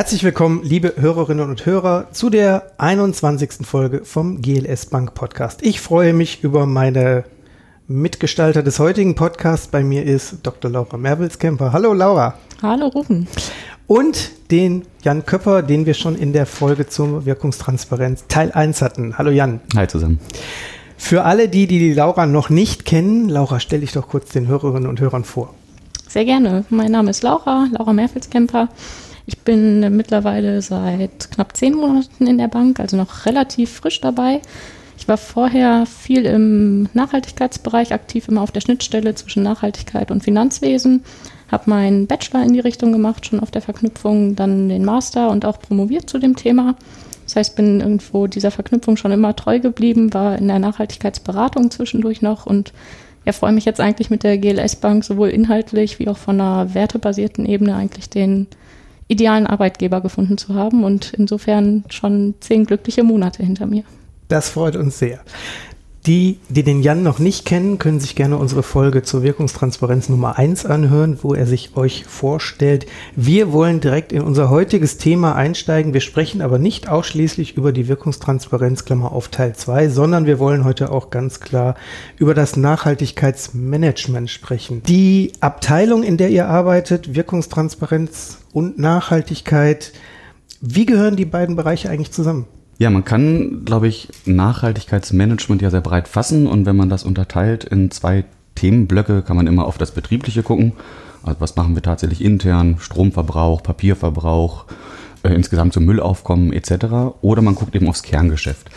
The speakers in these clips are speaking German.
Herzlich willkommen, liebe Hörerinnen und Hörer, zu der 21. Folge vom GLS Bank Podcast. Ich freue mich über meine Mitgestalter des heutigen Podcasts. Bei mir ist Dr. Laura Merwels-Kemper. Hallo Laura. Hallo Rufen. Und den Jan Köpper, den wir schon in der Folge zur Wirkungstransparenz Teil 1 hatten. Hallo Jan. Hi zusammen. Für alle, die, die die Laura noch nicht kennen, Laura, stell dich doch kurz den Hörerinnen und Hörern vor. Sehr gerne. Mein Name ist Laura, Laura Merfels-Kemper. Ich bin mittlerweile seit knapp zehn Monaten in der Bank, also noch relativ frisch dabei. Ich war vorher viel im Nachhaltigkeitsbereich aktiv, immer auf der Schnittstelle zwischen Nachhaltigkeit und Finanzwesen. Habe meinen Bachelor in die Richtung gemacht, schon auf der Verknüpfung, dann den Master und auch promoviert zu dem Thema. Das heißt, bin irgendwo dieser Verknüpfung schon immer treu geblieben, war in der Nachhaltigkeitsberatung zwischendurch noch und ja, freue mich jetzt eigentlich mit der GLS Bank sowohl inhaltlich wie auch von einer wertebasierten Ebene eigentlich den idealen Arbeitgeber gefunden zu haben und insofern schon zehn glückliche Monate hinter mir. Das freut uns sehr. Die, die den Jan noch nicht kennen, können sich gerne unsere Folge zur Wirkungstransparenz Nummer 1 anhören, wo er sich euch vorstellt. Wir wollen direkt in unser heutiges Thema einsteigen. Wir sprechen aber nicht ausschließlich über die Wirkungstransparenz, Klammer auf Teil 2, sondern wir wollen heute auch ganz klar über das Nachhaltigkeitsmanagement sprechen. Die Abteilung, in der ihr arbeitet, Wirkungstransparenz und Nachhaltigkeit, wie gehören die beiden Bereiche eigentlich zusammen? Ja, man kann, glaube ich, Nachhaltigkeitsmanagement ja sehr breit fassen und wenn man das unterteilt in zwei Themenblöcke, kann man immer auf das Betriebliche gucken. Also was machen wir tatsächlich intern, Stromverbrauch, Papierverbrauch, äh, insgesamt zum Müllaufkommen etc. Oder man guckt eben aufs Kerngeschäft.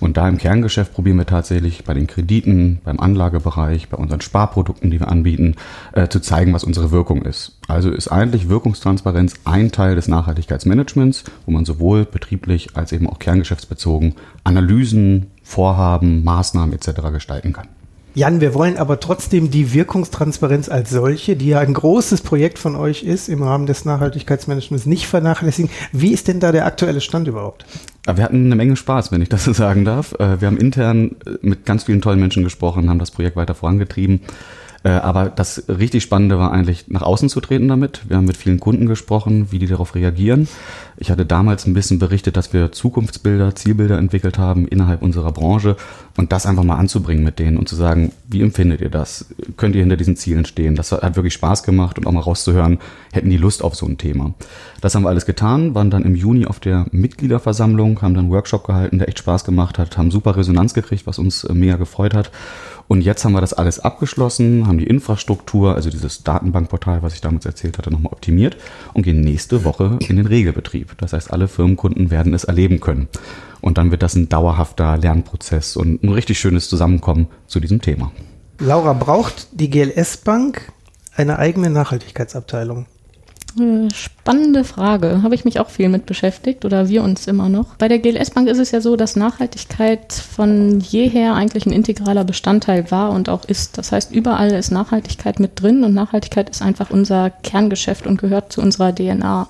Und da im Kerngeschäft probieren wir tatsächlich bei den Krediten, beim Anlagebereich, bei unseren Sparprodukten, die wir anbieten, äh, zu zeigen, was unsere Wirkung ist. Also ist eigentlich Wirkungstransparenz ein Teil des Nachhaltigkeitsmanagements, wo man sowohl betrieblich als eben auch kerngeschäftsbezogen Analysen, Vorhaben, Maßnahmen etc. gestalten kann. Jan, wir wollen aber trotzdem die Wirkungstransparenz als solche, die ja ein großes Projekt von euch ist, im Rahmen des Nachhaltigkeitsmanagements nicht vernachlässigen. Wie ist denn da der aktuelle Stand überhaupt? Wir hatten eine Menge Spaß, wenn ich das so sagen darf. Äh, wir haben intern äh, mit ganz vielen tollen Menschen gesprochen, haben das Projekt weiter vorangetrieben. Äh, aber das richtig Spannende war eigentlich, nach außen zu treten damit. Wir haben mit vielen Kunden gesprochen, wie die darauf reagieren. Ich hatte damals ein bisschen berichtet, dass wir Zukunftsbilder, Zielbilder entwickelt haben innerhalb unserer Branche und das einfach mal anzubringen mit denen und zu sagen, wie empfindet ihr das? Könnt ihr hinter diesen Zielen stehen? Das hat wirklich Spaß gemacht und auch mal rauszuhören, hätten die Lust auf so ein Thema. Das haben wir alles getan, waren dann im Juni auf der Mitgliederversammlung, haben dann einen Workshop gehalten, der echt Spaß gemacht hat, haben super Resonanz gekriegt, was uns äh, mega gefreut hat. Und jetzt haben wir das alles abgeschlossen, haben die Infrastruktur, also dieses Datenbankportal, was ich damals erzählt hatte, nochmal optimiert und gehen nächste Woche in den Regelbetrieb. Das heißt, alle Firmenkunden werden es erleben können. Und dann wird das ein dauerhafter Lernprozess und ein richtig schönes Zusammenkommen zu diesem Thema. Laura, braucht die GLS Bank eine eigene Nachhaltigkeitsabteilung? Äh, spannende Frage. Habe ich mich auch viel mit beschäftigt oder wir uns immer noch. Bei der GLS Bank ist es ja so, dass Nachhaltigkeit von jeher eigentlich ein integraler Bestandteil war und auch ist. Das heißt, überall ist Nachhaltigkeit mit drin und Nachhaltigkeit ist einfach unser Kerngeschäft und gehört zu unserer DNA.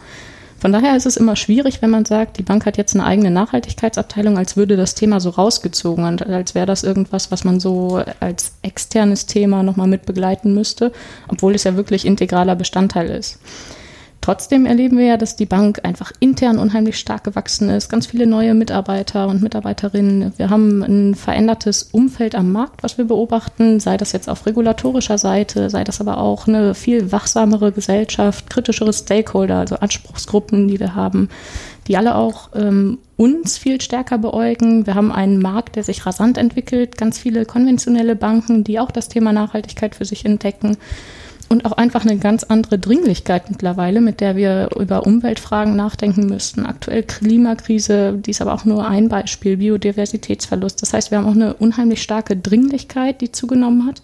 Von daher ist es immer schwierig, wenn man sagt, die Bank hat jetzt eine eigene Nachhaltigkeitsabteilung, als würde das Thema so rausgezogen und als wäre das irgendwas, was man so als externes Thema nochmal mit begleiten müsste, obwohl es ja wirklich integraler Bestandteil ist. Trotzdem erleben wir ja, dass die Bank einfach intern unheimlich stark gewachsen ist. Ganz viele neue Mitarbeiter und Mitarbeiterinnen. Wir haben ein verändertes Umfeld am Markt, was wir beobachten, sei das jetzt auf regulatorischer Seite, sei das aber auch eine viel wachsamere Gesellschaft, kritischere Stakeholder, also Anspruchsgruppen, die wir haben, die alle auch ähm, uns viel stärker beäugen. Wir haben einen Markt, der sich rasant entwickelt, ganz viele konventionelle Banken, die auch das Thema Nachhaltigkeit für sich entdecken und auch einfach eine ganz andere Dringlichkeit mittlerweile, mit der wir über Umweltfragen nachdenken müssten. Aktuell Klimakrise, die ist aber auch nur ein Beispiel, Biodiversitätsverlust. Das heißt, wir haben auch eine unheimlich starke Dringlichkeit, die zugenommen hat.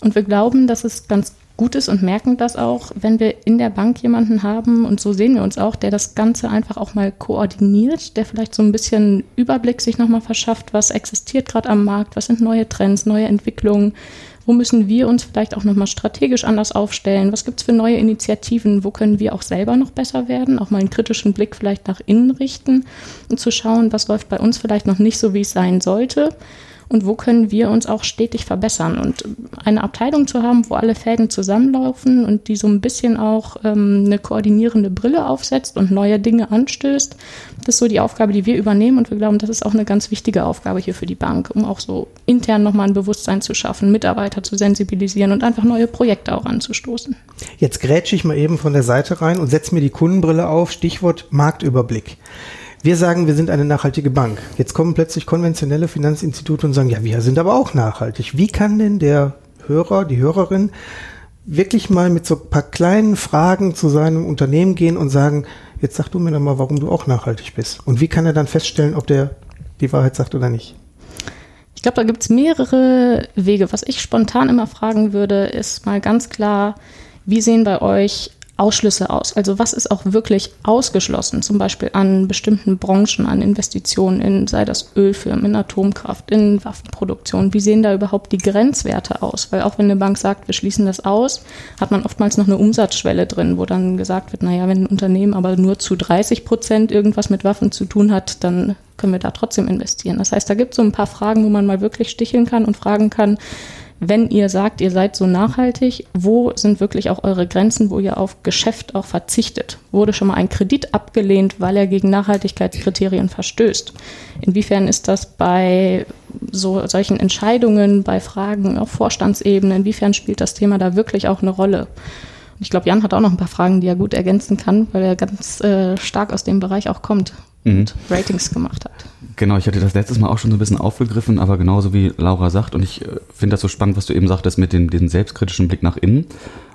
Und wir glauben, dass es ganz gut ist und merken das auch, wenn wir in der Bank jemanden haben, und so sehen wir uns auch, der das Ganze einfach auch mal koordiniert, der vielleicht so ein bisschen Überblick sich nochmal verschafft, was existiert gerade am Markt, was sind neue Trends, neue Entwicklungen, wo müssen wir uns vielleicht auch nochmal strategisch anders aufstellen? Was gibt es für neue Initiativen? Wo können wir auch selber noch besser werden? Auch mal einen kritischen Blick vielleicht nach innen richten und zu schauen, was läuft bei uns vielleicht noch nicht so, wie es sein sollte. Und wo können wir uns auch stetig verbessern. Und eine Abteilung zu haben, wo alle Fäden zusammenlaufen und die so ein bisschen auch ähm, eine koordinierende Brille aufsetzt und neue Dinge anstößt, das ist so die Aufgabe, die wir übernehmen und wir glauben, das ist auch eine ganz wichtige Aufgabe hier für die Bank, um auch so intern nochmal ein Bewusstsein zu schaffen, Mitarbeiter zu sensibilisieren und einfach neue Projekte auch anzustoßen. Jetzt grätsche ich mal eben von der Seite rein und setze mir die Kundenbrille auf, Stichwort Marktüberblick. Wir sagen, wir sind eine nachhaltige Bank. Jetzt kommen plötzlich konventionelle Finanzinstitute und sagen, ja, wir sind aber auch nachhaltig. Wie kann denn der Hörer, die Hörerin wirklich mal mit so ein paar kleinen Fragen zu seinem Unternehmen gehen und sagen, jetzt sag du mir doch mal, warum du auch nachhaltig bist. Und wie kann er dann feststellen, ob der die Wahrheit sagt oder nicht? Ich glaube, da gibt es mehrere Wege. Was ich spontan immer fragen würde, ist mal ganz klar, wie sehen bei euch Ausschlüsse aus? Also was ist auch wirklich ausgeschlossen, zum Beispiel an bestimmten Branchen, an Investitionen in, sei das Ölfirmen, in Atomkraft, in Waffenproduktion? Wie sehen da überhaupt die Grenzwerte aus? Weil auch wenn eine Bank sagt, wir schließen das aus, hat man oftmals noch eine Umsatzschwelle drin, wo dann gesagt wird, naja, wenn ein Unternehmen aber nur zu 30 Prozent irgendwas mit Waffen zu tun hat, dann können wir da trotzdem investieren. Das heißt, da gibt es so ein paar Fragen, wo man mal wirklich sticheln kann und fragen kann, wenn ihr sagt, ihr seid so nachhaltig, wo sind wirklich auch eure Grenzen, wo ihr auf Geschäft auch verzichtet? Wurde schon mal ein Kredit abgelehnt, weil er gegen Nachhaltigkeitskriterien verstößt? Inwiefern ist das bei so solchen Entscheidungen, bei Fragen auf Vorstandsebene, inwiefern spielt das Thema da wirklich auch eine Rolle? Ich glaube, Jan hat auch noch ein paar Fragen, die er gut ergänzen kann, weil er ganz äh, stark aus dem Bereich auch kommt mhm. und Ratings gemacht hat. Genau, ich hatte das letztes Mal auch schon so ein bisschen aufgegriffen, aber genauso wie Laura sagt, und ich äh, finde das so spannend, was du eben sagtest mit dem, dem selbstkritischen Blick nach innen.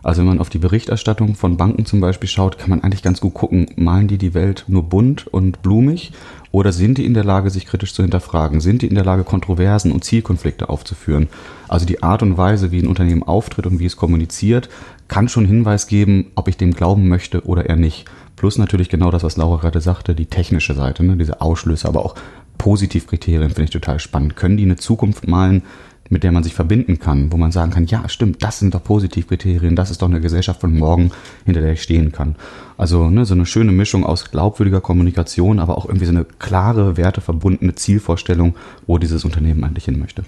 Also wenn man auf die Berichterstattung von Banken zum Beispiel schaut, kann man eigentlich ganz gut gucken, malen die die Welt nur bunt und blumig oder sind die in der Lage, sich kritisch zu hinterfragen? Sind die in der Lage, Kontroversen und Zielkonflikte aufzuführen? Also die Art und Weise, wie ein Unternehmen auftritt und wie es kommuniziert, kann schon Hinweis geben, ob ich dem glauben möchte oder eher nicht. Plus natürlich genau das, was Laura gerade sagte, die technische Seite, ne? diese Ausschlüsse, aber auch Positivkriterien finde ich total spannend. Können die eine Zukunft malen, mit der man sich verbinden kann, wo man sagen kann, ja, stimmt, das sind doch Positivkriterien, das ist doch eine Gesellschaft von morgen, hinter der ich stehen kann. Also ne, so eine schöne Mischung aus glaubwürdiger Kommunikation, aber auch irgendwie so eine klare, werteverbundene Zielvorstellung, wo dieses Unternehmen eigentlich hin möchte.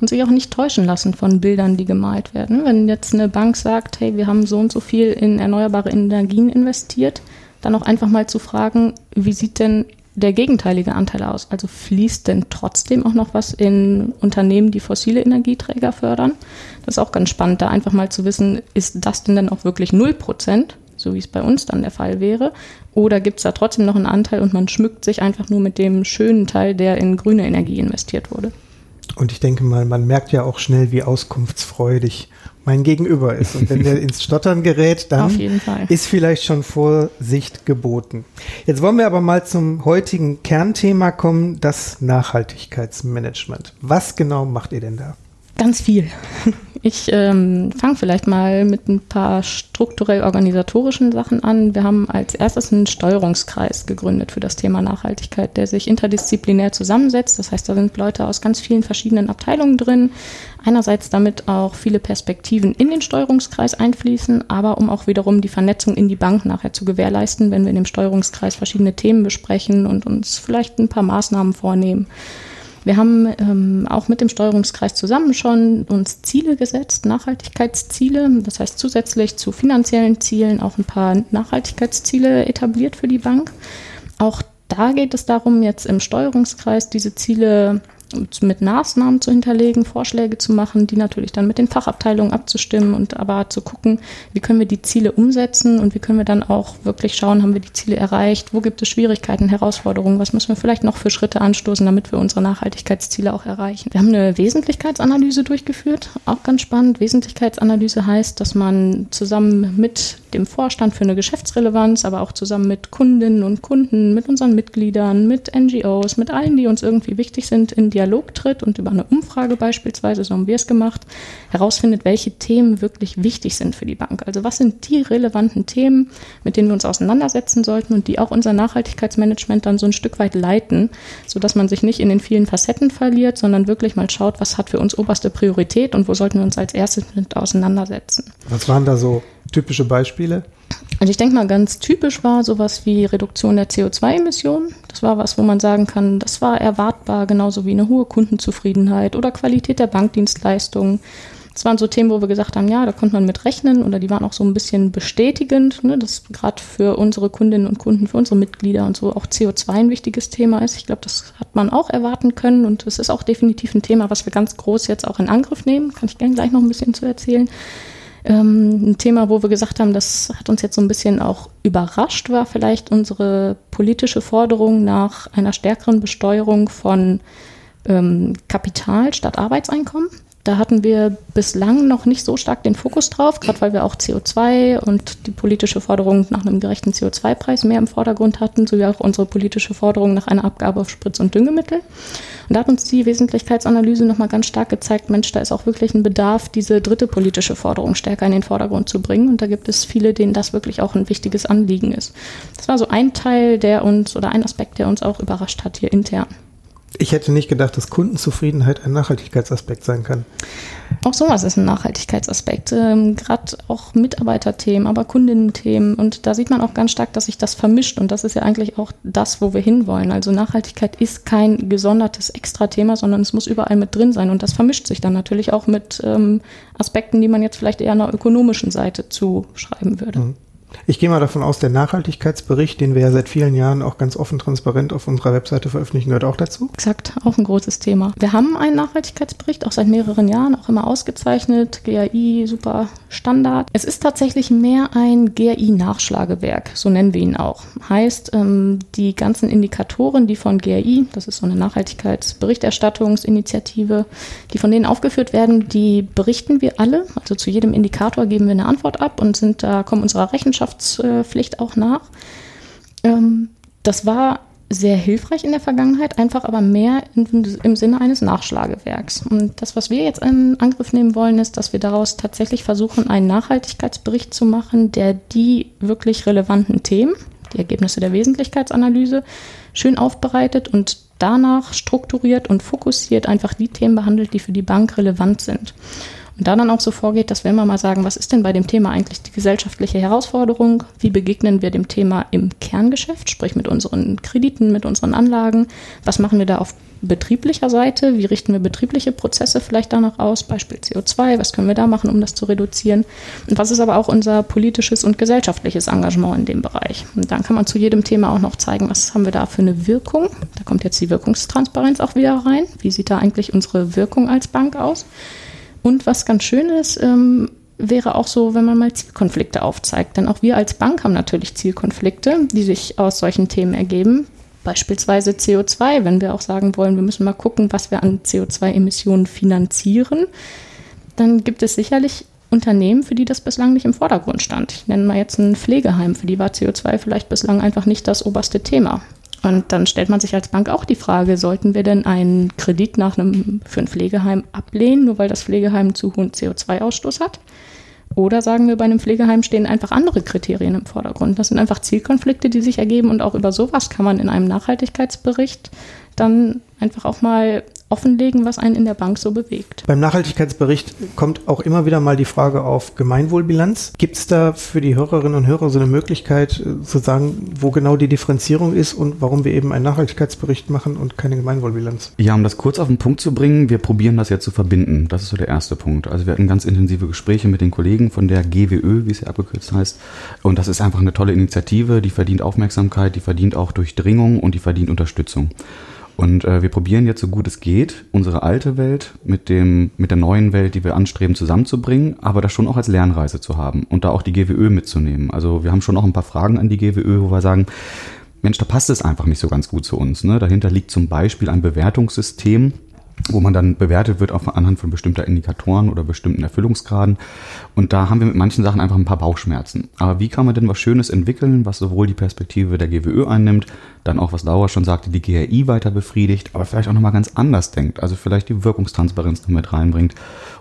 Und sich auch nicht täuschen lassen von Bildern, die gemalt werden. Wenn jetzt eine Bank sagt, hey, wir haben so und so viel in erneuerbare Energien investiert, dann auch einfach mal zu fragen, wie sieht denn der gegenteilige Anteil aus? Also fließt denn trotzdem auch noch was in Unternehmen, die fossile Energieträger fördern? Das ist auch ganz spannend, da einfach mal zu wissen, ist das denn dann auch wirklich 0 Prozent, so wie es bei uns dann der Fall wäre? Oder gibt es da trotzdem noch einen Anteil und man schmückt sich einfach nur mit dem schönen Teil, der in grüne Energie investiert wurde? Und ich denke mal, man merkt ja auch schnell, wie auskunftsfreudig mein Gegenüber ist. Und wenn der ins Stottern gerät, dann ist vielleicht schon Vorsicht geboten. Jetzt wollen wir aber mal zum heutigen Kernthema kommen, das Nachhaltigkeitsmanagement. Was genau macht ihr denn da? Ganz viel. Ich ähm, fange vielleicht mal mit ein paar strukturell organisatorischen Sachen an. Wir haben als erstes einen Steuerungskreis gegründet für das Thema Nachhaltigkeit, der sich interdisziplinär zusammensetzt. Das heißt, da sind Leute aus ganz vielen verschiedenen Abteilungen drin. Einerseits damit auch viele Perspektiven in den Steuerungskreis einfließen, aber um auch wiederum die Vernetzung in die Bank nachher zu gewährleisten, wenn wir in dem Steuerungskreis verschiedene Themen besprechen und uns vielleicht ein paar Maßnahmen vornehmen. Wir haben ähm, auch mit dem Steuerungskreis zusammen schon uns Ziele gesetzt, Nachhaltigkeitsziele. Das heißt zusätzlich zu finanziellen Zielen auch ein paar Nachhaltigkeitsziele etabliert für die Bank. Auch da geht es darum, jetzt im Steuerungskreis diese Ziele mit Maßnahmen zu hinterlegen, Vorschläge zu machen, die natürlich dann mit den Fachabteilungen abzustimmen und aber zu gucken, wie können wir die Ziele umsetzen und wie können wir dann auch wirklich schauen, haben wir die Ziele erreicht, wo gibt es Schwierigkeiten, Herausforderungen, was müssen wir vielleicht noch für Schritte anstoßen, damit wir unsere Nachhaltigkeitsziele auch erreichen. Wir haben eine Wesentlichkeitsanalyse durchgeführt, auch ganz spannend. Wesentlichkeitsanalyse heißt, dass man zusammen mit dem Vorstand für eine Geschäftsrelevanz, aber auch zusammen mit Kundinnen und Kunden, mit unseren Mitgliedern, mit NGOs, mit allen, die uns irgendwie wichtig sind, in Dialog tritt und über eine Umfrage beispielsweise, so haben wir es gemacht, herausfindet, welche Themen wirklich wichtig sind für die Bank. Also was sind die relevanten Themen, mit denen wir uns auseinandersetzen sollten und die auch unser Nachhaltigkeitsmanagement dann so ein Stück weit leiten, sodass man sich nicht in den vielen Facetten verliert, sondern wirklich mal schaut, was hat für uns oberste Priorität und wo sollten wir uns als erstes mit auseinandersetzen. Was waren da so Typische Beispiele? Also ich denke mal, ganz typisch war sowas wie Reduktion der CO2-Emissionen. Das war was, wo man sagen kann, das war erwartbar, genauso wie eine hohe Kundenzufriedenheit oder Qualität der Bankdienstleistungen. Das waren so Themen, wo wir gesagt haben, ja, da konnte man mit rechnen oder die waren auch so ein bisschen bestätigend, ne, dass gerade für unsere Kundinnen und Kunden, für unsere Mitglieder und so auch CO2 ein wichtiges Thema ist. Ich glaube, das hat man auch erwarten können und es ist auch definitiv ein Thema, was wir ganz groß jetzt auch in Angriff nehmen. Kann ich gerne gleich noch ein bisschen zu erzählen. Ähm, ein Thema, wo wir gesagt haben, das hat uns jetzt so ein bisschen auch überrascht, war vielleicht unsere politische Forderung nach einer stärkeren Besteuerung von ähm, Kapital statt Arbeitseinkommen. Da hatten wir bislang noch nicht so stark den Fokus drauf, gerade weil wir auch CO2 und die politische Forderung nach einem gerechten CO2-Preis mehr im Vordergrund hatten, sowie auch unsere politische Forderung nach einer Abgabe auf Spritz- und Düngemittel. Und da hat uns die Wesentlichkeitsanalyse nochmal ganz stark gezeigt, Mensch, da ist auch wirklich ein Bedarf, diese dritte politische Forderung stärker in den Vordergrund zu bringen. Und da gibt es viele, denen das wirklich auch ein wichtiges Anliegen ist. Das war so ein Teil, der uns oder ein Aspekt, der uns auch überrascht hat hier intern. Ich hätte nicht gedacht, dass Kundenzufriedenheit ein Nachhaltigkeitsaspekt sein kann. Auch sowas ist ein Nachhaltigkeitsaspekt. Ähm, Gerade auch Mitarbeiterthemen, aber Kundinnenthemen. Und da sieht man auch ganz stark, dass sich das vermischt. Und das ist ja eigentlich auch das, wo wir hinwollen. Also Nachhaltigkeit ist kein gesondertes Extra-Thema, sondern es muss überall mit drin sein. Und das vermischt sich dann natürlich auch mit ähm, Aspekten, die man jetzt vielleicht eher einer ökonomischen Seite zuschreiben würde. Mhm. Ich gehe mal davon aus, der Nachhaltigkeitsbericht, den wir ja seit vielen Jahren auch ganz offen transparent auf unserer Webseite veröffentlichen, gehört auch dazu. Exakt, auch ein großes Thema. Wir haben einen Nachhaltigkeitsbericht, auch seit mehreren Jahren, auch immer ausgezeichnet. GAI, super Standard. Es ist tatsächlich mehr ein GAI-Nachschlagewerk, so nennen wir ihn auch. Heißt, ähm, die ganzen Indikatoren, die von GAI, das ist so eine Nachhaltigkeitsberichterstattungsinitiative, die von denen aufgeführt werden, die berichten wir alle. Also zu jedem Indikator geben wir eine Antwort ab und sind da, kommen unserer Rechenschaft Rechenschaftspflicht auch nach. Ähm, das war sehr hilfreich in der Vergangenheit, einfach aber mehr im Sinne eines Nachschlagewerks. Und das, was wir jetzt in Angriff nehmen wollen, ist, dass wir daraus tatsächlich versuchen, einen Nachhaltigkeitsbericht zu machen, der die wirklich relevanten Themen, die Ergebnisse der Wesentlichkeitsanalyse, schön aufbereitet und danach strukturiert und fokussiert einfach die Themen behandelt, die für die Bank relevant sind. Und da dann auch so vorgeht, dass wir mal sagen, was ist denn bei dem Thema eigentlich die gesellschaftliche Herausforderung? Wie begegnen wir dem Thema im Kerngeschäft, sprich mit unseren Krediten, mit unseren Anlagen? Was machen wir da auf betrieblicher Seite? Wie richten wir betriebliche Prozesse vielleicht danach aus? Beispiel CO2, was können wir da machen, um das zu reduzieren? Und was ist aber auch unser politisches und gesellschaftliches Engagement in dem Bereich? Und dann kann man zu jedem Thema auch noch zeigen, was haben wir da für eine Wirkung? Da kommt jetzt die Wirkungstransparenz auch wieder rein. Wie sieht da eigentlich unsere Wirkung als Bank aus? Und was ganz schön ist, ähm, wäre auch so, wenn man mal Zielkonflikte aufzeigt. Denn auch wir als Bank haben natürlich Zielkonflikte, die sich aus solchen Themen ergeben. Beispielsweise CO2, wenn wir auch sagen wollen, wir müssen mal gucken, was wir an CO2-Emissionen finanzieren, dann gibt es sicherlich Unternehmen, für die das bislang nicht im Vordergrund stand. Ich nenne mal jetzt ein Pflegeheim, für die war CO2 vielleicht bislang einfach nicht das oberste Thema. Und dann stellt man sich als Bank auch die Frage, sollten wir denn einen Kredit nach einem, für ein Pflegeheim ablehnen, nur weil das Pflegeheim zu hohen CO2-Ausstoß hat? Oder sagen wir, bei einem Pflegeheim stehen einfach andere Kriterien im Vordergrund. Das sind einfach Zielkonflikte, die sich ergeben und auch über sowas kann man in einem Nachhaltigkeitsbericht dann einfach auch mal offenlegen, was einen in der Bank so bewegt. Beim Nachhaltigkeitsbericht kommt auch immer wieder mal die Frage auf Gemeinwohlbilanz. Gibt es da für die Hörerinnen und Hörer so eine Möglichkeit äh, zu sagen, wo genau die Differenzierung ist und warum wir eben einen Nachhaltigkeitsbericht machen und keine Gemeinwohlbilanz? Ja, um das kurz auf den Punkt zu bringen, wir probieren das jetzt zu verbinden. Das ist so der erste Punkt. Also wir hatten ganz intensive Gespräche mit den Kollegen von der GWÖ, wie es ja abgekürzt heißt. Und das ist einfach eine tolle Initiative, die verdient Aufmerksamkeit, die verdient auch Durchdringung und die verdient Unterstützung. Und äh, wir probieren jetzt so gut es geht, unsere alte Welt mit dem mit der neuen Welt, die wir anstreben, zusammenzubringen, aber das schon auch als Lernreise zu haben und da auch die GWÖ mitzunehmen. Also wir haben schon noch ein paar Fragen an die GWÖ, wo wir sagen, Mensch, da passt es einfach nicht so ganz gut zu uns. Ne? Dahinter liegt zum Beispiel ein Bewertungssystem, wo man dann bewertet wird auf, anhand von bestimmter Indikatoren oder bestimmten Erfüllungsgraden. Und da haben wir mit manchen Sachen einfach ein paar Bauchschmerzen. Aber wie kann man denn was Schönes entwickeln, was sowohl die Perspektive der GWÖ einnimmt, dann auch, was Laura schon sagte, die GRI weiter befriedigt, aber vielleicht auch nochmal ganz anders denkt, also vielleicht die Wirkungstransparenz noch mit reinbringt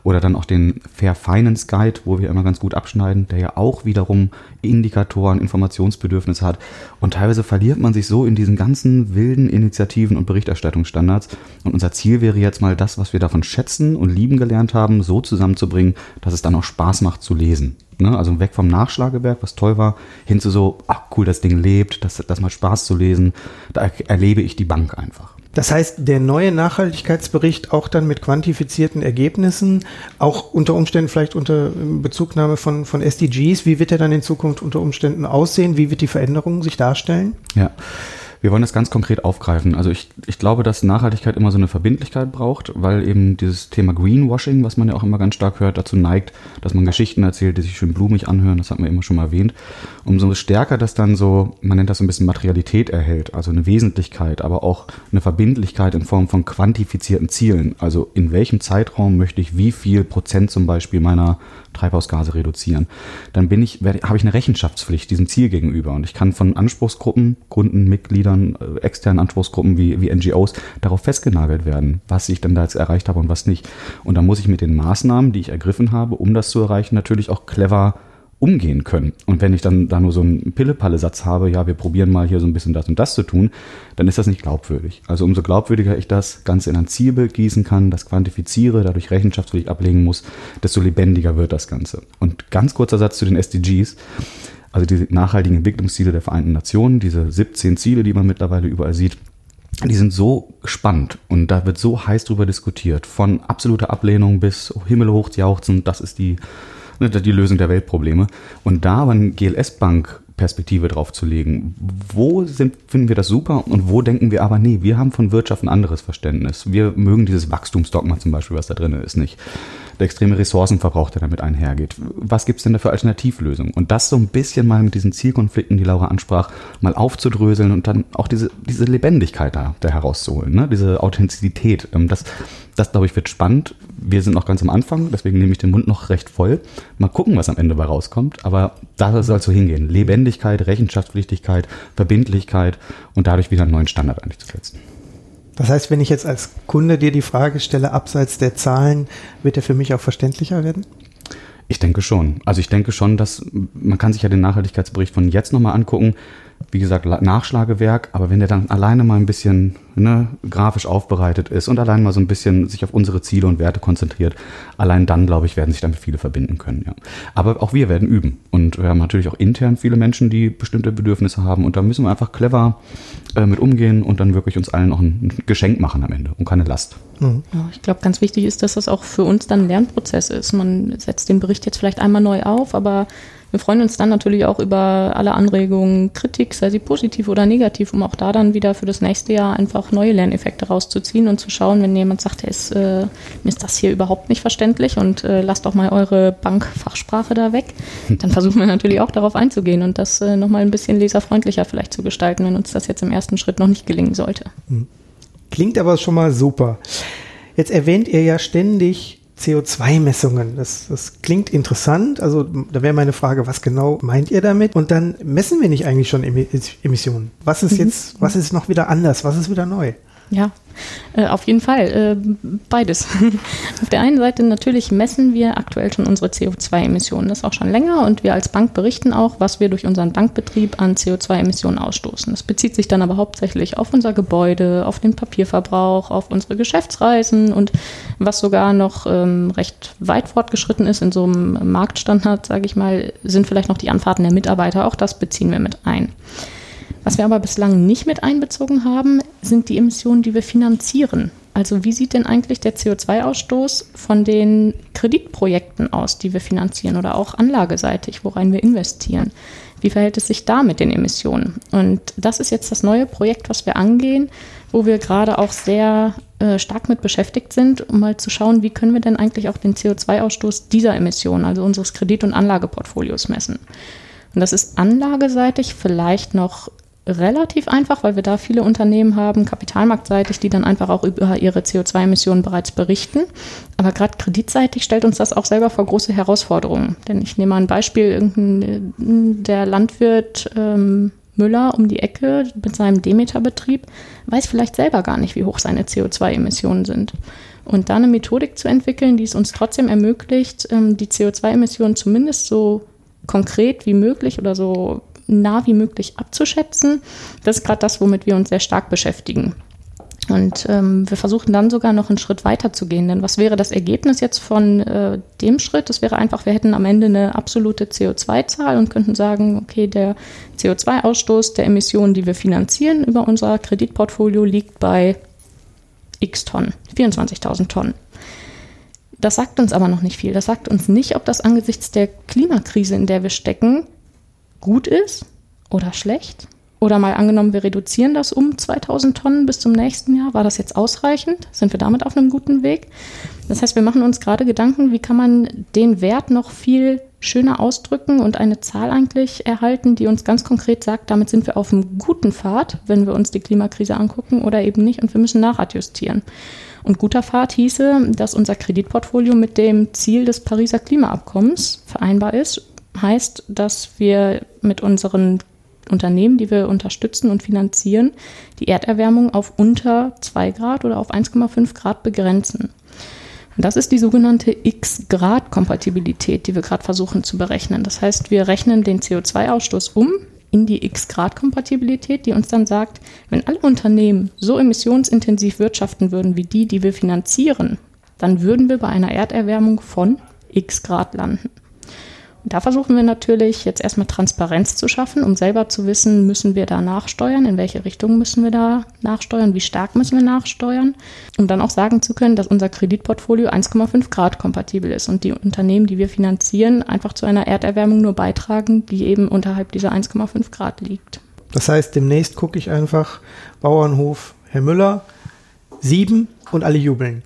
oder dann auch den Fair Finance Guide, wo wir immer ganz gut abschneiden, der ja auch wiederum Indikatoren, Informationsbedürfnisse hat. Und teilweise verliert man sich so in diesen ganzen wilden Initiativen und Berichterstattungsstandards. Und unser Ziel wäre jetzt mal das, was wir davon schätzen und lieben gelernt haben, so zusammenzubringen, dass es dann auch Spaß macht zu lesen. Ne? Also weg vom Nachschlagewerk, was toll war, hin zu so, ach cool, das Ding lebt, das, das macht Spaß zu lesen. Da erlebe ich die Bank einfach. Das heißt, der neue Nachhaltigkeitsbericht auch dann mit quantifizierten Ergebnissen, auch unter Umständen vielleicht unter Bezugnahme von, von SDGs, wie wird er dann in Zukunft unter Umständen aussehen? Wie wird die Veränderung sich darstellen? Ja. Wir wollen das ganz konkret aufgreifen. Also ich, ich glaube, dass Nachhaltigkeit immer so eine Verbindlichkeit braucht, weil eben dieses Thema Greenwashing, was man ja auch immer ganz stark hört, dazu neigt, dass man Geschichten erzählt, die sich schön blumig anhören. Das hat man immer schon mal erwähnt. Umso stärker das dann so, man nennt das so ein bisschen Materialität erhält, also eine Wesentlichkeit, aber auch eine Verbindlichkeit in Form von quantifizierten Zielen. Also in welchem Zeitraum möchte ich wie viel Prozent zum Beispiel meiner Treibhausgase reduzieren, dann bin ich, werde, habe ich eine Rechenschaftspflicht diesem Ziel gegenüber. Und ich kann von Anspruchsgruppen, Kunden, Mitgliedern, äh, externen Anspruchsgruppen wie, wie NGOs darauf festgenagelt werden, was ich denn da jetzt erreicht habe und was nicht. Und da muss ich mit den Maßnahmen, die ich ergriffen habe, um das zu erreichen, natürlich auch clever umgehen können. Und wenn ich dann da nur so einen Pille-Palle-Satz habe, ja, wir probieren mal hier so ein bisschen das und das zu tun, dann ist das nicht glaubwürdig. Also umso glaubwürdiger ich das Ganze in ein Zielbild gießen kann, das quantifiziere, dadurch Rechenschaftspflicht ablegen muss, desto lebendiger wird das Ganze. Und ganz kurzer Satz zu den SDGs. Also die nachhaltigen Entwicklungsziele der Vereinten Nationen, diese 17 Ziele, die man mittlerweile überall sieht, die sind so spannend und da wird so heiß drüber diskutiert. Von absoluter Ablehnung bis Himmelhoch jauchzen, das ist die die Lösung der Weltprobleme. Und da aber eine GLS-Bank Perspektive drauf zu legen. Wo sind, finden wir das super und wo denken wir aber, nee, wir haben von Wirtschaft ein anderes Verständnis. Wir mögen dieses Wachstumsdogma zum Beispiel, was da drin ist, nicht. Der extreme Ressourcenverbrauch, der damit einhergeht. Was gibt es denn da für Alternativlösungen? Und das so ein bisschen mal mit diesen Zielkonflikten, die Laura ansprach, mal aufzudröseln und dann auch diese, diese Lebendigkeit da, da herauszuholen, ne? diese Authentizität. Ähm, das, das, glaube ich, wird spannend. Wir sind noch ganz am Anfang, deswegen nehme ich den Mund noch recht voll. Mal gucken, was am Ende bei rauskommt. Aber da soll es so hingehen. Lebendigkeit, Rechenschaftspflichtigkeit, Verbindlichkeit und dadurch wieder einen neuen Standard eigentlich zu setzen. Das heißt, wenn ich jetzt als Kunde dir die Frage stelle, abseits der Zahlen, wird er für mich auch verständlicher werden? Ich denke schon. Also ich denke schon, dass man kann sich ja den Nachhaltigkeitsbericht von jetzt nochmal angucken wie gesagt, Nachschlagewerk, aber wenn der dann alleine mal ein bisschen ne, grafisch aufbereitet ist und allein mal so ein bisschen sich auf unsere Ziele und Werte konzentriert, allein dann, glaube ich, werden sich damit viele verbinden können. Ja. Aber auch wir werden üben. Und wir haben natürlich auch intern viele Menschen, die bestimmte Bedürfnisse haben. Und da müssen wir einfach clever äh, mit umgehen und dann wirklich uns allen auch ein Geschenk machen am Ende und keine Last. Mhm. Ich glaube, ganz wichtig ist, dass das auch für uns dann ein Lernprozess ist. Man setzt den Bericht jetzt vielleicht einmal neu auf, aber wir freuen uns dann natürlich auch über alle Anregungen, Kritik, sei sie positiv oder negativ, um auch da dann wieder für das nächste Jahr einfach neue Lerneffekte rauszuziehen und zu schauen, wenn jemand sagt, hey, ist, äh, mir ist das hier überhaupt nicht verständlich und äh, lasst doch mal eure Bankfachsprache da weg, dann versuchen wir natürlich auch darauf einzugehen und das äh, nochmal ein bisschen leserfreundlicher vielleicht zu gestalten, wenn uns das jetzt im ersten Schritt noch nicht gelingen sollte. Hm. Klingt aber schon mal super. Jetzt erwähnt ihr ja ständig CO2-Messungen. Das, das klingt interessant. Also da wäre meine Frage, was genau meint ihr damit? Und dann messen wir nicht eigentlich schon Emissionen. Was ist mhm. jetzt, was ist noch wieder anders? Was ist wieder neu? Ja, äh, auf jeden Fall. Äh, beides. auf der einen Seite natürlich messen wir aktuell schon unsere CO2-Emissionen. Das ist auch schon länger und wir als Bank berichten auch, was wir durch unseren Bankbetrieb an CO2-Emissionen ausstoßen. Das bezieht sich dann aber hauptsächlich auf unser Gebäude, auf den Papierverbrauch, auf unsere Geschäftsreisen und was sogar noch ähm, recht weit fortgeschritten ist in so einem Marktstandard, sage ich mal, sind vielleicht noch die Anfahrten der Mitarbeiter. Auch das beziehen wir mit ein. Was wir aber bislang nicht mit einbezogen haben, sind die Emissionen, die wir finanzieren. Also wie sieht denn eigentlich der CO2-Ausstoß von den Kreditprojekten aus, die wir finanzieren oder auch anlageseitig, worein wir investieren? Wie verhält es sich da mit den Emissionen? Und das ist jetzt das neue Projekt, was wir angehen, wo wir gerade auch sehr äh, stark mit beschäftigt sind, um mal zu schauen, wie können wir denn eigentlich auch den CO2-Ausstoß dieser Emissionen, also unseres Kredit- und Anlageportfolios messen. Und das ist anlageseitig vielleicht noch relativ einfach, weil wir da viele Unternehmen haben, kapitalmarktseitig, die dann einfach auch über ihre CO2-Emissionen bereits berichten. Aber gerade kreditseitig stellt uns das auch selber vor große Herausforderungen. Denn ich nehme mal ein Beispiel, irgendein, der Landwirt ähm, Müller um die Ecke mit seinem Demeter-Betrieb weiß vielleicht selber gar nicht, wie hoch seine CO2-Emissionen sind. Und da eine Methodik zu entwickeln, die es uns trotzdem ermöglicht, ähm, die CO2-Emissionen zumindest so konkret wie möglich oder so nah wie möglich abzuschätzen. Das ist gerade das, womit wir uns sehr stark beschäftigen. Und ähm, wir versuchen dann sogar noch einen Schritt weiter zu gehen. Denn was wäre das Ergebnis jetzt von äh, dem Schritt? Das wäre einfach, wir hätten am Ende eine absolute CO2-Zahl und könnten sagen, okay, der CO2-Ausstoß der Emissionen, die wir finanzieren über unser Kreditportfolio, liegt bei x Tonnen, 24.000 Tonnen. Das sagt uns aber noch nicht viel. Das sagt uns nicht, ob das angesichts der Klimakrise, in der wir stecken, gut ist oder schlecht oder mal angenommen, wir reduzieren das um 2000 Tonnen bis zum nächsten Jahr. War das jetzt ausreichend? Sind wir damit auf einem guten Weg? Das heißt, wir machen uns gerade Gedanken, wie kann man den Wert noch viel schöner ausdrücken und eine Zahl eigentlich erhalten, die uns ganz konkret sagt, damit sind wir auf einem guten Pfad, wenn wir uns die Klimakrise angucken oder eben nicht und wir müssen nachadjustieren. Und guter Pfad hieße, dass unser Kreditportfolio mit dem Ziel des Pariser Klimaabkommens vereinbar ist. Heißt, dass wir mit unseren Unternehmen, die wir unterstützen und finanzieren, die Erderwärmung auf unter 2 Grad oder auf 1,5 Grad begrenzen. Und das ist die sogenannte X-Grad-Kompatibilität, die wir gerade versuchen zu berechnen. Das heißt, wir rechnen den CO2-Ausstoß um in die X-Grad-Kompatibilität, die uns dann sagt, wenn alle Unternehmen so emissionsintensiv wirtschaften würden wie die, die wir finanzieren, dann würden wir bei einer Erderwärmung von X Grad landen. Da versuchen wir natürlich jetzt erstmal Transparenz zu schaffen, um selber zu wissen, müssen wir da nachsteuern, in welche Richtung müssen wir da nachsteuern, wie stark müssen wir nachsteuern, um dann auch sagen zu können, dass unser Kreditportfolio 1,5 Grad kompatibel ist und die Unternehmen, die wir finanzieren, einfach zu einer Erderwärmung nur beitragen, die eben unterhalb dieser 1,5 Grad liegt. Das heißt, demnächst gucke ich einfach Bauernhof Herr Müller, sieben und alle jubeln.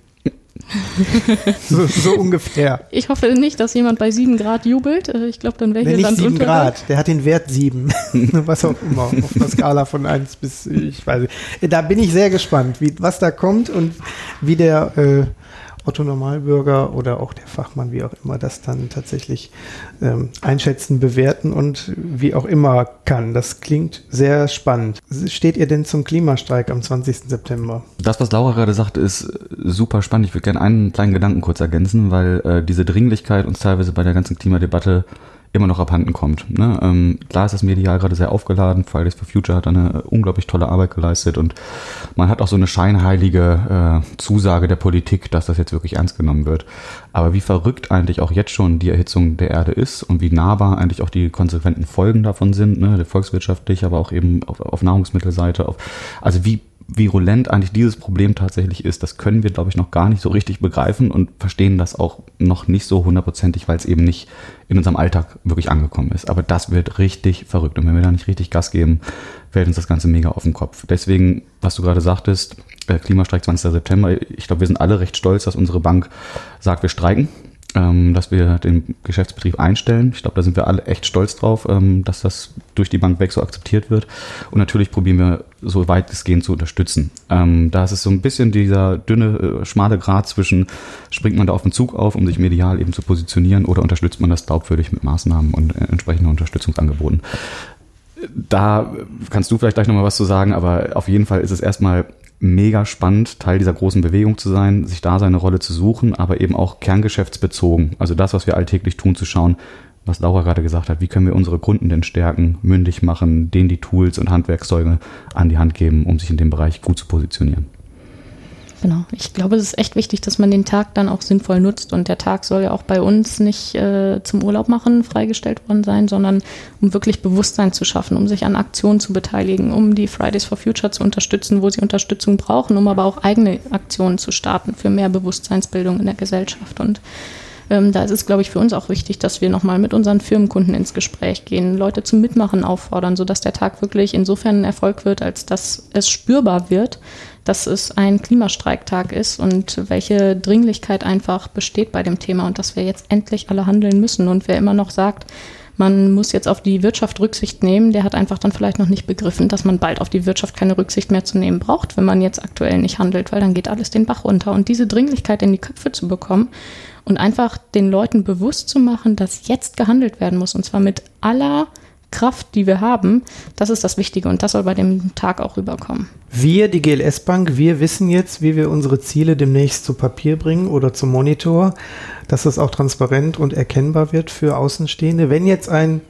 so, so, ungefähr. Ich hoffe nicht, dass jemand bei 7 Grad jubelt. Äh, ich glaube, dann wäre hier Land 7 Grad, der hat den Wert 7. was auch immer. Auf einer Skala von 1 bis, ich weiß nicht. Da bin ich sehr gespannt, wie, was da kommt und wie der äh, Otto Normalbürger oder auch der Fachmann, wie auch immer, das dann tatsächlich ähm, einschätzen, bewerten und wie auch immer kann. Das klingt sehr spannend. Steht ihr denn zum Klimastreik am 20. September? Das, was Laura gerade sagte, ist super spannend. Ich würde gerne einen kleinen Gedanken kurz ergänzen, weil äh, diese Dringlichkeit uns teilweise bei der ganzen Klimadebatte immer noch abhanden kommt. Ne? Ähm, klar ist das medial gerade sehr aufgeladen. Fridays for Future hat eine unglaublich tolle Arbeit geleistet und man hat auch so eine scheinheilige äh, Zusage der Politik, dass das jetzt wirklich ernst genommen wird. Aber wie verrückt eigentlich auch jetzt schon die Erhitzung der Erde ist und wie nahbar eigentlich auch die konsequenten Folgen davon sind, ne? volkswirtschaftlich, aber auch eben auf, auf Nahrungsmittelseite. Auf, also wie virulent eigentlich dieses Problem tatsächlich ist, das können wir, glaube ich, noch gar nicht so richtig begreifen und verstehen das auch noch nicht so hundertprozentig, weil es eben nicht in unserem Alltag wirklich angekommen ist. Aber das wird richtig verrückt. Und wenn wir da nicht richtig Gas geben, fällt uns das Ganze mega auf den Kopf. Deswegen, was du gerade sagtest, äh, Klimastreik 20. September, ich glaube, wir sind alle recht stolz, dass unsere Bank sagt, wir streiken ähm, dass wir den Geschäftsbetrieb einstellen. Ich glaube, da sind wir alle echt stolz drauf, ähm, dass das durch die Bank weg so akzeptiert wird. Und natürlich probieren wir so weit es gehen zu unterstützen. Ähm, da ist es so ein bisschen dieser dünne, äh, schmale Grad zwischen, springt man da auf den Zug auf, um sich medial eben zu positionieren, oder unterstützt man das glaubwürdig mit Maßnahmen und äh, entsprechenden Unterstützungsangeboten. Da kannst du vielleicht gleich nochmal was zu sagen, aber auf jeden Fall ist es erstmal mega spannend, Teil dieser großen Bewegung zu sein, sich da seine Rolle zu suchen, aber eben auch kerngeschäftsbezogen. Also das, was wir alltäglich tun, zu schauen, was Laura gerade gesagt hat, wie können wir unsere Kunden denn stärken, mündig machen, denen die Tools und Handwerkszeuge an die Hand geben, um sich in dem Bereich gut zu positionieren. Genau. Ich glaube, es ist echt wichtig, dass man den Tag dann auch sinnvoll nutzt. Und der Tag soll ja auch bei uns nicht äh, zum Urlaub machen freigestellt worden sein, sondern um wirklich Bewusstsein zu schaffen, um sich an Aktionen zu beteiligen, um die Fridays for Future zu unterstützen, wo sie Unterstützung brauchen, um aber auch eigene Aktionen zu starten für mehr Bewusstseinsbildung in der Gesellschaft. Und ähm, da ist es, glaube ich, für uns auch wichtig, dass wir nochmal mit unseren Firmenkunden ins Gespräch gehen, Leute zum Mitmachen auffordern, sodass der Tag wirklich insofern ein Erfolg wird, als dass es spürbar wird, dass es ein Klimastreiktag ist und welche Dringlichkeit einfach besteht bei dem Thema und dass wir jetzt endlich alle handeln müssen. Und wer immer noch sagt, man muss jetzt auf die Wirtschaft Rücksicht nehmen, der hat einfach dann vielleicht noch nicht begriffen, dass man bald auf die Wirtschaft keine Rücksicht mehr zu nehmen braucht, wenn man jetzt aktuell nicht handelt, weil dann geht alles den Bach runter. Und diese Dringlichkeit in die Köpfe zu bekommen und einfach den Leuten bewusst zu machen, dass jetzt gehandelt werden muss und zwar mit aller Kraft, die wir haben, das ist das Wichtige und das soll bei dem Tag auch rüberkommen. Wir, die GLS Bank, wir wissen jetzt, wie wir unsere Ziele demnächst zu Papier bringen oder zum Monitor, dass es auch transparent und erkennbar wird für Außenstehende. Wenn jetzt ein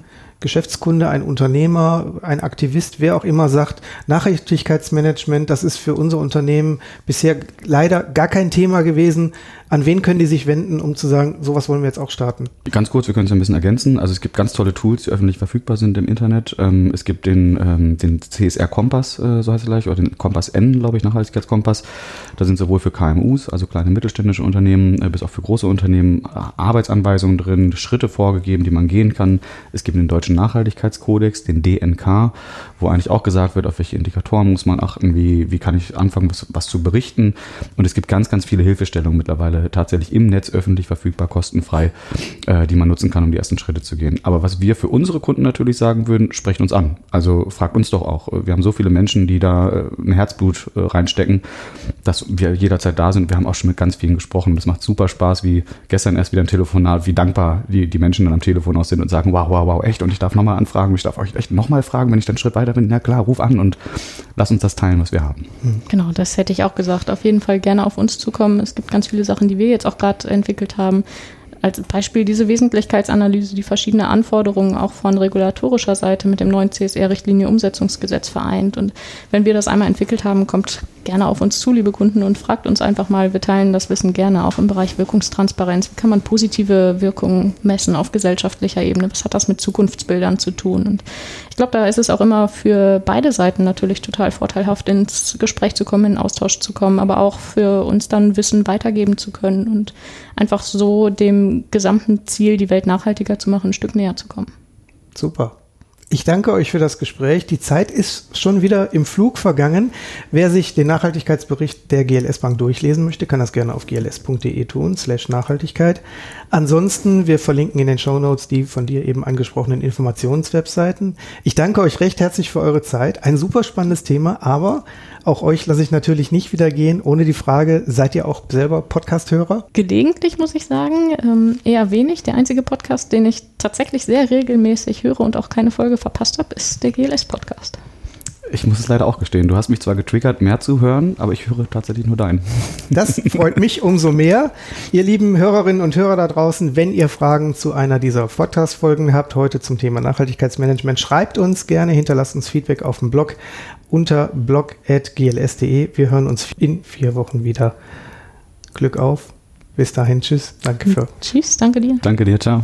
Geschäftskunde, ein Unternehmer, ein Aktivist, wer auch immer sagt, Nachhaltigkeitsmanagement, das ist für unser Unternehmen bisher leider gar kein Thema gewesen. An wen können die sich wenden, um zu sagen, sowas wollen wir jetzt auch starten? Ganz kurz, wir können es ein bisschen ergänzen. Also es gibt ganz tolle Tools, die öffentlich verfügbar sind im Internet. Ähm, es gibt den, ähm, den CSR Kompass, äh, so heißt er gleich, oder den Kompass N, glaube ich, Nachhaltigkeitskompass. Da sind sowohl für KMUs, also kleine mittelständische Unternehmen, äh, bis auch für große Unternehmen äh, Arbeitsanweisungen drin, Schritte vorgegeben, die man gehen kann. Es gibt den deutschen Nachhaltigkeitskodex, den DNK, wo eigentlich auch gesagt wird, auf welche Indikatoren muss man achten, wie, wie kann ich anfangen, was, was zu berichten. Und es gibt ganz, ganz viele Hilfestellungen mittlerweile tatsächlich im Netz öffentlich verfügbar, kostenfrei, äh, die man nutzen kann, um die ersten Schritte zu gehen. Aber was wir für unsere Kunden natürlich sagen würden, sprecht uns an. Also fragt uns doch auch. Wir haben so viele Menschen, die da äh, ein Herzblut äh, reinstecken, dass wir jederzeit da sind. Wir haben auch schon mit ganz vielen gesprochen. Das macht super Spaß, wie gestern erst wieder ein Telefonat, wie dankbar die, die Menschen dann am Telefon aus sind und sagen, wow, wow, wow, echt. Und ich darf nochmal anfragen, ich darf euch echt nochmal fragen, wenn ich dann einen Schritt weiter bin. Na klar, ruf an und lass uns das teilen, was wir haben. Genau, das hätte ich auch gesagt. Auf jeden Fall gerne auf uns zukommen. Es gibt ganz viele Sachen, die wir jetzt auch gerade entwickelt haben. Als Beispiel diese Wesentlichkeitsanalyse, die verschiedene Anforderungen auch von regulatorischer Seite mit dem neuen CSR-Richtlinie-Umsetzungsgesetz vereint. Und wenn wir das einmal entwickelt haben, kommt gerne auf uns zu, liebe Kunden, und fragt uns einfach mal. Wir teilen das Wissen gerne auch im Bereich Wirkungstransparenz. Wie kann man positive Wirkungen messen auf gesellschaftlicher Ebene? Was hat das mit Zukunftsbildern zu tun? Und ich glaube, da ist es auch immer für beide Seiten natürlich total vorteilhaft, ins Gespräch zu kommen, in Austausch zu kommen, aber auch für uns dann Wissen weitergeben zu können und einfach so gesamten Ziel, die Welt nachhaltiger zu machen, ein Stück näher zu kommen. Super. Ich danke euch für das Gespräch. Die Zeit ist schon wieder im Flug vergangen. Wer sich den Nachhaltigkeitsbericht der GLS Bank durchlesen möchte, kann das gerne auf gls.de tun, slash Nachhaltigkeit. Ansonsten, wir verlinken in den Show Notes die von dir eben angesprochenen Informationswebseiten. Ich danke euch recht herzlich für eure Zeit. Ein super spannendes Thema, aber auch euch lasse ich natürlich nicht wieder gehen, ohne die Frage, seid ihr auch selber Podcast-Hörer? Gelegentlich muss ich sagen, ähm, eher wenig. Der einzige Podcast, den ich tatsächlich sehr regelmäßig höre und auch keine Folge verpasst habe, ist der GLS-Podcast. Ich muss es leider auch gestehen. Du hast mich zwar getriggert, mehr zu hören, aber ich höre tatsächlich nur deinen. Das freut mich umso mehr. Ihr lieben Hörerinnen und Hörer da draußen, wenn ihr Fragen zu einer dieser Podcast-Folgen habt, heute zum Thema Nachhaltigkeitsmanagement, schreibt uns gerne, hinterlasst uns Feedback auf dem Blog unter blog.gls.de. Wir hören uns in vier Wochen wieder. Glück auf. Bis dahin. Tschüss. Danke für. Tschüss. Danke dir. Danke dir. Ciao.